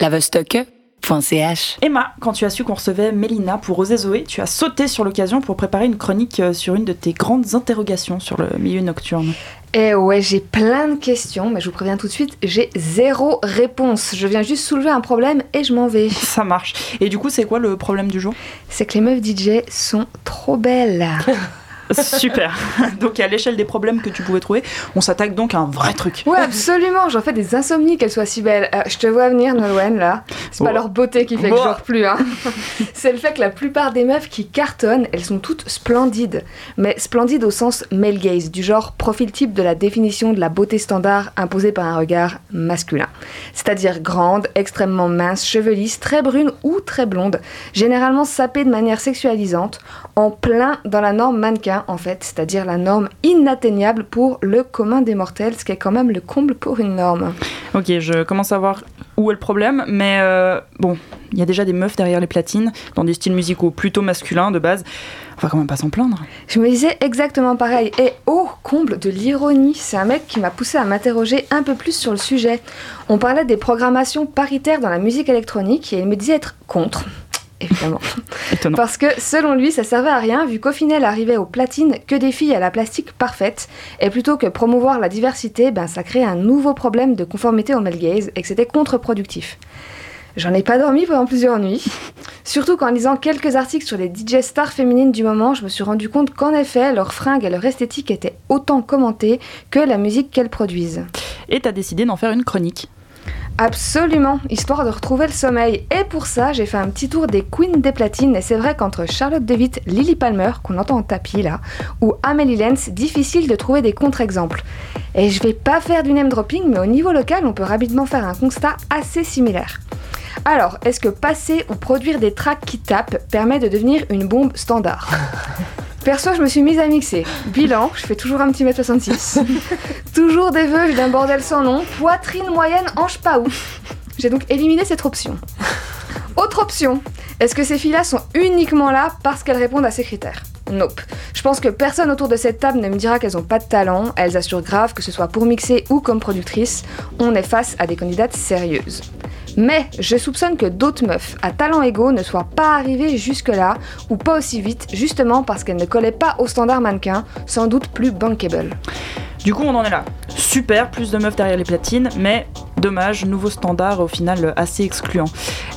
lavostocke.ch. Emma, quand tu as su qu'on recevait Mélina pour Oser Zoé, tu as sauté sur l'occasion pour préparer une chronique euh, sur une de tes grandes interrogations sur le milieu nocturne. Eh ouais, j'ai plein de questions, mais je vous préviens tout de suite, j'ai zéro réponse. Je viens juste soulever un problème et je m'en vais. Ça marche. Et du coup, c'est quoi le problème du jour? C'est que les meufs DJ sont trop belles. Super. donc à l'échelle des problèmes que tu pouvais trouver, on s'attaque donc à un vrai truc. Ouais, absolument. J'en fais des insomnies qu'elles soient si belles. Euh, je te vois venir, Nolwenn, là. C'est pas Oh. leur beauté qui fait que je dors plus. Hein. C'est le fait que la plupart des meufs qui cartonnent, elles sont toutes splendides. Mais splendides au sens male gaze, du genre profil type de la définition de la beauté standard imposée par un regard masculin. C'est-à-dire grande, extrêmement mince, chevelisse, très brune ou très blonde, généralement sapée de manière sexualisante, en plein dans la norme mannequin en fait, c'est-à-dire la norme inatteignable pour le commun des mortels, ce qui est quand même le comble pour une norme. Ok, je commence à voir où est le problème, mais euh, bon, il y a déjà des meufs derrière les platines, dans des styles musicaux plutôt masculins de base. On va quand même pas s'en plaindre. Je me disais exactement pareil. Et oh, comble de l'ironie, c'est un mec qui m'a poussé à m'interroger un peu plus sur le sujet. On parlait des programmations paritaires dans la musique électronique et il me disait être contre. Évidemment. Étonnant. Parce que selon lui, ça servait à rien vu qu'au final arrivait aux platines que des filles à la plastique parfaite. Et plutôt que promouvoir la diversité, ben, ça créait un nouveau problème de conformité au male gaze et que c'était contre-productif. J'en ai pas dormi pendant plusieurs nuits. Surtout qu'en lisant quelques articles sur les DJ stars féminines du moment, je me suis rendu compte qu'en effet, leurs fringues et leur esthétique étaient autant commentées que la musique qu'elles produisent. Et t'as décidé d'en faire une chronique. Absolument, histoire de retrouver le sommeil. Et pour ça, j'ai fait un petit tour des queens des platines. Et c'est vrai qu'entre Charlotte DeWitt, Lily Palmer, qu'on entend en tapis là, ou Amélie Lenz, difficile de trouver des contre-exemples. Et je vais pas faire du name dropping, mais au niveau local, on peut rapidement faire un constat assez similaire. Alors, est-ce que passer ou produire des tracks qui tapent permet de devenir une bombe standard? Perso, je me suis mise à mixer. Bilan, je fais toujours un petit mètre 66. toujours des vœux d'un bordel sans nom. Poitrine moyenne, hanche pas ouf. J'ai donc éliminé cette option. Autre option, est-ce que ces filles-là sont uniquement là parce qu'elles répondent à ces critères? Nope. Je pense que personne autour de cette table ne me dira qu'elles ont pas de talent, elles assurent grave que ce soit pour mixer ou comme productrice, on est face à des candidates sérieuses. Mais je soupçonne que d'autres meufs à talent égaux ne soient pas arrivées jusque-là, ou pas aussi vite, justement parce qu'elles ne collaient pas au standard mannequin, sans doute plus bankable. Du coup, on en est là. Super, plus de meufs derrière les platines, mais dommage, nouveau standard au final assez excluant.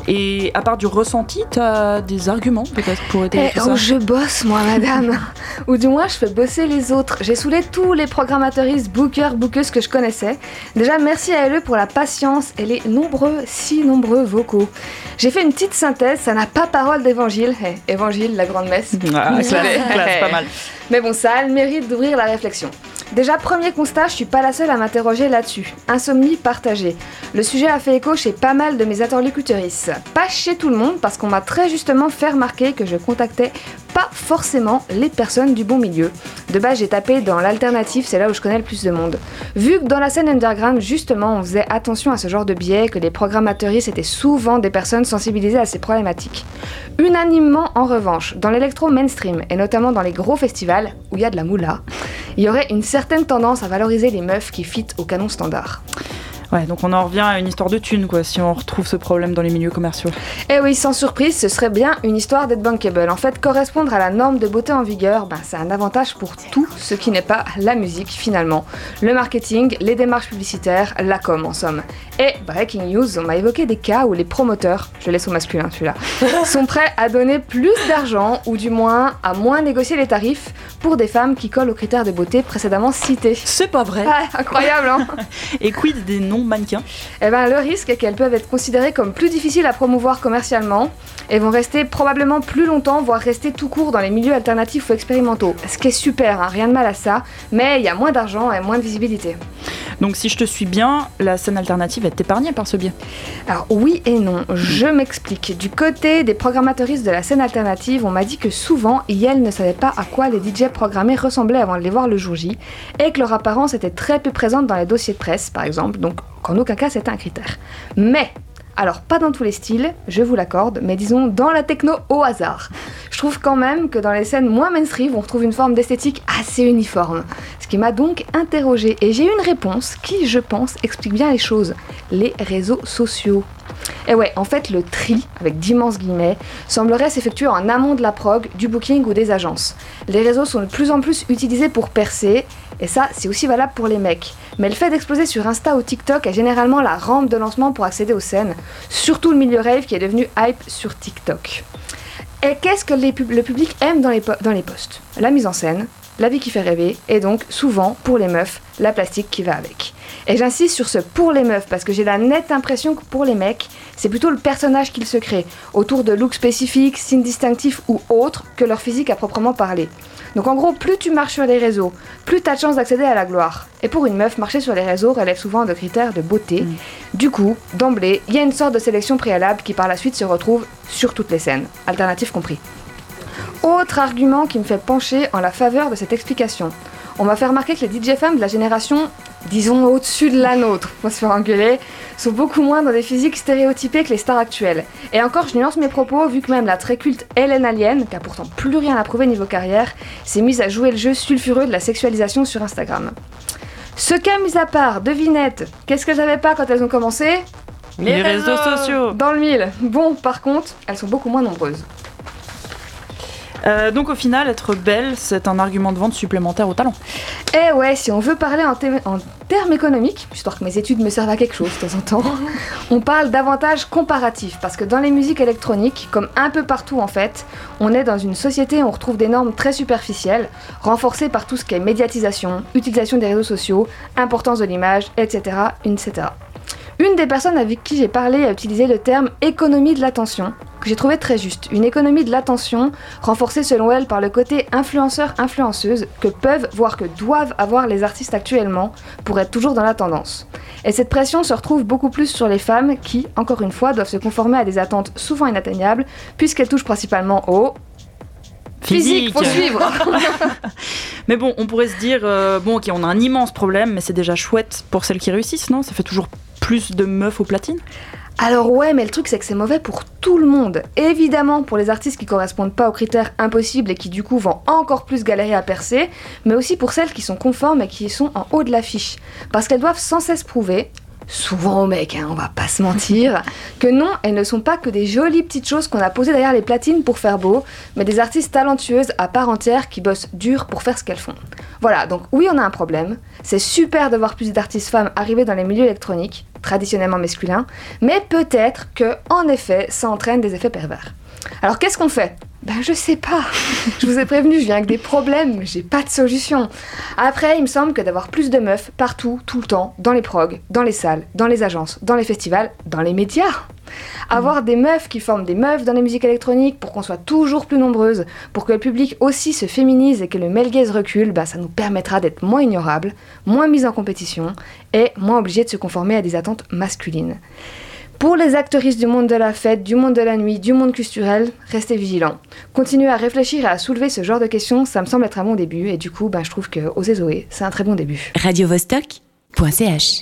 Et à part du ressenti, t'as des arguments peut-être pour aider Eh tout oh, ça je bosse, moi, madame. Ou du moins, je fais bosser les autres. J'ai saoulé tous les programmateuristes, bookers, bookeuses que je connaissais. Déjà, merci à eux pour la patience et les nombreux, si nombreux vocaux. J'ai fait une petite synthèse, ça n'a pas parole d'évangile. Eh, évangile, la grande messe. Ah, classe, pas mal. Mais bon, ça a le mérite d'ouvrir la réflexion. Déjà, premier constat, je suis pas la seule à m'interroger là-dessus. Insomnie partagée. Le sujet a fait écho chez pas mal de mes interlocutrices. Pas chez tout le monde, parce qu'on m'a très justement fait remarquer que je contactais pas forcément les personnes du bon milieu. De base, j'ai tapé dans l'alternative, c'est là où je connais le plus de monde. Vu que dans la scène underground, justement, on faisait attention à ce genre de biais, que les programmatrices étaient souvent des personnes sensibilisées à ces problématiques. Unanimement, en revanche, dans l'électro mainstream, et notamment dans les gros festivals, où il y a de la moula, il y aurait une certaine tendance à valoriser les meufs qui fit au canon standard. Ouais, donc on en revient à une histoire de thunes, quoi, si on retrouve ce problème dans les milieux commerciaux. Eh oui, sans surprise, ce serait bien une histoire d'être bankable. En fait, correspondre à la norme de beauté en vigueur, ben, c'est un avantage pour tout ce qui n'est pas la musique finalement. Le marketing, les démarches publicitaires, la com en somme. Et breaking news, on m'a évoqué des cas où les promoteurs, je laisse au masculin celui-là, sont prêts à donner plus d'argent ou du moins à moins négocier les tarifs pour des femmes qui collent aux critères de beauté précédemment cités. C'est pas vrai Ah, incroyable, hein Et quid des non-mannequins? Eh ben, le risque est qu'elles peuvent être considérées comme plus difficiles à promouvoir commercialement et vont rester probablement plus longtemps, voire rester tout court dans les milieux alternatifs ou expérimentaux. Ce qui est super, hein, rien de mal à ça, mais il y a moins d'argent et moins de visibilité. Donc si je te suis bien, la scène alternative est épargnée par ce biais. Alors oui et non, je m'explique. Du côté des programmateuristes de la scène alternative, on m'a dit que souvent, elles ne savaient pas à quoi les DJ programmés ressemblaient avant de les voir le jour J, et que leur apparence était très peu présente dans les dossiers de presse, par exemple, donc qu'en aucun cas c'était un critère. Mais alors, pas dans tous les styles, je vous l'accorde, mais disons dans la techno au hasard. Trouve quand même que dans les scènes moins mainstream, on retrouve une forme d'esthétique assez uniforme. Ce qui m'a donc interrogée. Et j'ai eu une réponse qui, je pense, explique bien les choses. Les réseaux sociaux. Et ouais, en fait, le tri, avec d'immenses guillemets, semblerait s'effectuer en amont de la prog, du booking ou des agences. Les réseaux sont de plus en plus utilisés pour percer, et ça, c'est aussi valable pour les mecs. Mais le fait d'exploser sur Insta ou TikTok est généralement la rampe de lancement pour accéder aux scènes, surtout le milieu rave qui est devenu hype sur TikTok. Et qu'est-ce que le public aime dans les, dans les posts La mise en scène, la vie qui fait rêver, et donc souvent, pour les meufs, la plastique qui va avec. Et j'insiste sur ce pour les meufs parce que j'ai la nette impression que pour les mecs, c'est plutôt le personnage qu'ils se créent, autour de looks spécifiques, signes distinctifs ou autres que leur physique à proprement parler. Donc en gros, plus tu marches sur les réseaux, plus tu as de chances d'accéder à la gloire. Et pour une meuf, marcher sur les réseaux relève souvent de critères de beauté. Mm. Du coup, d'emblée, il y a une sorte de sélection préalable qui par la suite se retrouve sur toutes les scènes, alternatives compris. Autre argument qui me fait pencher en la faveur de cette explication. On m'a fait remarquer que les DJ femmes de la génération, disons au-dessus de la nôtre, va se faire engueuler, sont beaucoup moins dans des physiques stéréotypées que les stars actuelles. Et encore, je nuance mes propos, vu que même la très culte Hélène Alien, qui a pourtant plus rien à prouver niveau carrière, s'est mise à jouer le jeu sulfureux de la sexualisation sur Instagram. Ce cas mis à part, devinette, qu'est-ce que j'avais pas quand elles ont commencé? Les, réseaux sociaux Dans le mille. Bon, par contre, elles sont beaucoup moins nombreuses. Euh, donc au final, être belle, c'est un argument de vente supplémentaire au talent. Eh ouais, si on veut parler en, termes économiques, histoire que mes études me servent à quelque chose de temps en temps, on parle d'avantages comparatifs, parce que dans les musiques électroniques, comme un peu partout en fait, on est dans une société où on retrouve des normes très superficielles, renforcées par tout ce qui est médiatisation, utilisation des réseaux sociaux, importance de l'image, etc., etc. Une des personnes avec qui j'ai parlé a utilisé le terme économie de l'attention, que j'ai trouvé très juste. Une économie de l'attention renforcée selon elle par le côté influenceur-influenceuse que peuvent, voire que doivent avoir les artistes actuellement pour être toujours dans la tendance. Et cette pression se retrouve beaucoup plus sur les femmes qui, encore une fois, doivent se conformer à des attentes souvent inatteignables puisqu'elles touchent principalement au physique, faut suivre. mais bon, on pourrait se dire, euh, bon, ok, on a un immense problème, mais c'est déjà chouette pour celles qui réussissent, non? Ça fait toujours plus de meufs au platine alors ouais, mais le truc c'est que c'est mauvais pour tout le monde. Évidemment pour les artistes qui correspondent pas aux critères impossibles et qui du coup vont encore plus galérer à percer, mais aussi pour celles qui sont conformes et qui sont en haut de l'affiche. Parce qu'elles doivent sans cesse prouver, souvent aux mecs, hein, on va pas se mentir, que non, elles ne sont pas que des jolies petites choses qu'on a posées derrière les platines pour faire beau, mais des artistes talentueuses à part entière qui bossent dur pour faire ce qu'elles font. Voilà, donc oui, on a un problème. C'est super de voir plus d'artistes femmes arriver dans les milieux électroniques, traditionnellement masculin, mais peut-être que, en effet, ça entraîne des effets pervers. Alors qu'est-ce qu'on fait? Ben je sais pas. Je vous ai prévenu, je viens avec des problèmes, mais j'ai pas de solution. Après, il me semble que d'avoir plus de meufs partout, tout le temps, dans les progs, dans les salles, dans les agences, dans les festivals, dans les médias, avoir des meufs qui forment des meufs dans les musiques électroniques pour qu'on soit toujours plus nombreuses, pour que le public aussi se féminise et que le male gaze recule, bah, ça nous permettra d'être moins ignorables, moins mis en compétition et moins obligés de se conformer à des attentes masculines. Pour les actrices du monde de la fête, du monde de la nuit, du monde culturel, restez vigilants. Continuez à réfléchir et à soulever ce genre de questions, ça me semble être un bon début et du coup, bah, je trouve que Oser Zoé, c'est un très bon début. Radio